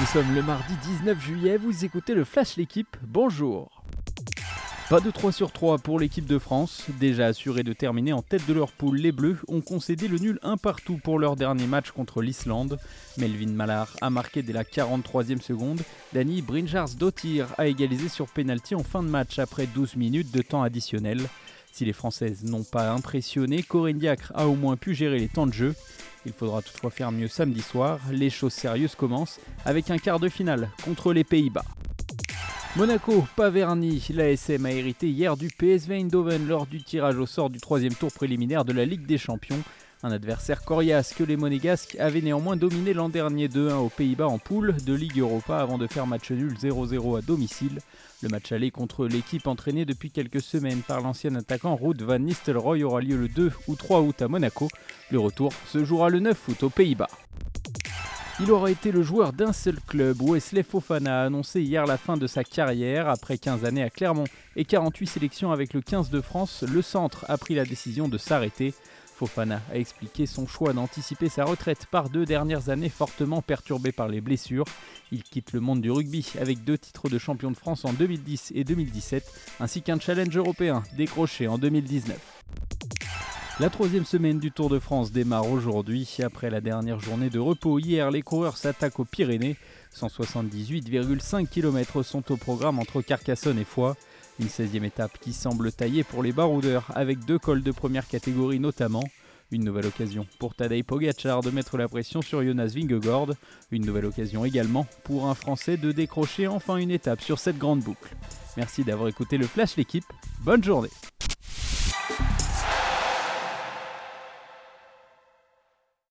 Nous sommes le mardi 19 juillet, vous écoutez le Flash L'équipe, bonjour pas de 3 sur 3 pour l'équipe de France. Déjà assuré de terminer en tête de leur poule, les Bleus ont concédé le nul un partout pour leur dernier match contre l'Islande. Melvin Mallard a marqué dès la 43e seconde. Danny Brinjars Dottir a égalisé sur pénalty en fin de match après 12 minutes de temps additionnel. Si les Françaises n'ont pas impressionné, Corinne Diacre a au moins pu gérer les temps de jeu. Il faudra toutefois faire mieux samedi soir. Les choses sérieuses commencent avec un quart de finale contre les Pays-Bas. Monaco, pas verni. L'ASM a hérité hier du PSV Eindhoven lors du tirage au sort du troisième tour préliminaire de la Ligue des Champions. Un adversaire coriace que les Monégasques avaient néanmoins dominé l'an dernier 2-1 aux Pays-Bas en poule de Ligue Europa avant de faire match nul 0-0 à domicile. Le match aller contre l'équipe entraînée depuis quelques semaines par l'ancien attaquant Ruud van Nistelrooy aura lieu le 2 ou 3 août à Monaco. Le retour se jouera le 9 août aux Pays-Bas. Il aura été le joueur d'un seul club. Wesley Fofana a annoncé hier la fin de sa carrière. Après 15 années à Clermont et 48 sélections avec le 15 de France, le centre a pris la décision de s'arrêter. Fofana a expliqué son choix d'anticiper sa retraite par deux dernières années fortement perturbées par les blessures. Il quitte le monde du rugby avec deux titres de champion de France en 2010 et 2017, ainsi qu'un challenge européen décroché en 2019. La troisième semaine du Tour de France démarre aujourd'hui. Après la dernière journée de repos hier, les coureurs s'attaquent aux Pyrénées. 178,5 km sont au programme entre Carcassonne et Foix. Une 16e étape qui semble taillée pour les baroudeurs, avec deux cols de première catégorie notamment. Une nouvelle occasion pour Tadej Pogacar de mettre la pression sur Jonas Vingegaard. Une nouvelle occasion également pour un Français de décrocher enfin une étape sur cette grande boucle. Merci d'avoir écouté le Flash l'équipe. Bonne journée